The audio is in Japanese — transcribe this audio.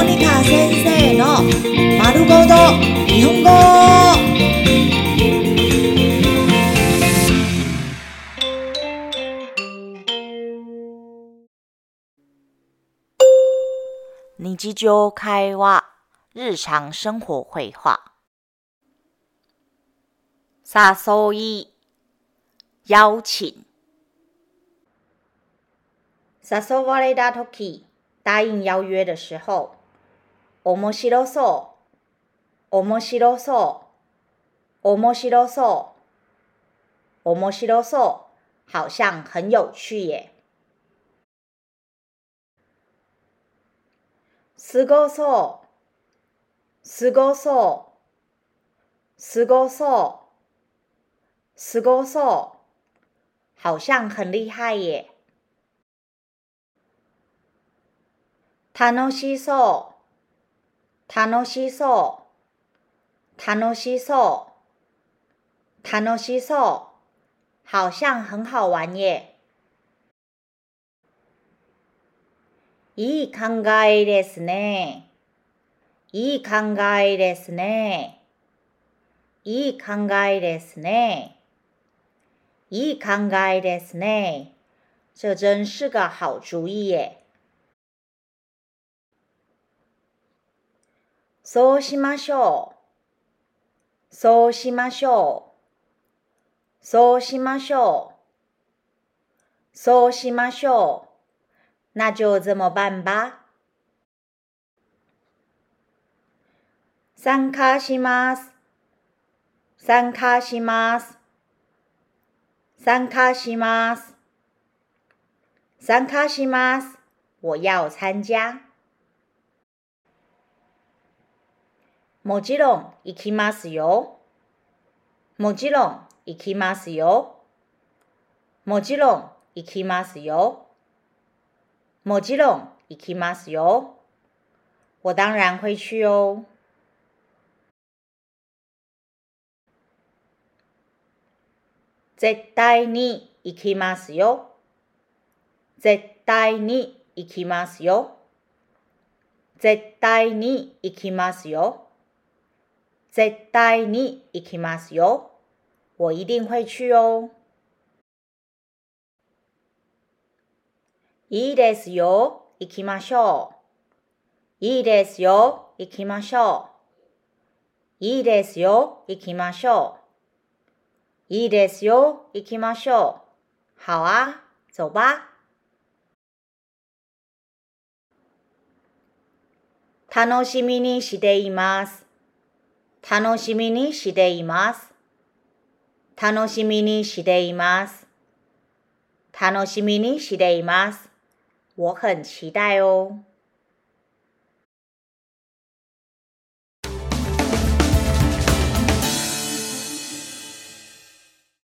モニカ先生の丸ごと日本語。日常会話、日常生活会話。誘い、邀請。誘われたとき、答應邀約的時候， 面白そう、面白そう、面白そう、面白そう，好像很有趣耶。すごそう、すごそう、すごそう、すごそう，好像很厲害耶。楽しそう、楽しそう、楽しそう、楽しそう，好像很好玩耶。いい考えですね。いい考えですね。いい考えですね。いい考えですね。这真是个好主意耶。そうしましょう。そうしましょう。そうしましょう。そうしましょう。那就这么办吧。参加します。参加します。参加します。参加します。我要参加。もちろん行きますよ。もちろん行きますよ。もちろん行きますよ。もちろん行きますよ。我当然会去哦。絶対に行きますよ。絶対に行きますよ。絶対に行きますよ。絶対に行きますよ。我一定会去哦。いいですよ。行きましょう。いいですよ。行きましょう。いいですよ。行きましょう。いいですよ。行きましょう。好啊，走吧。楽しみにしています。楽しみにしています。楽しみにしています。楽しみにしています。我很期待哦。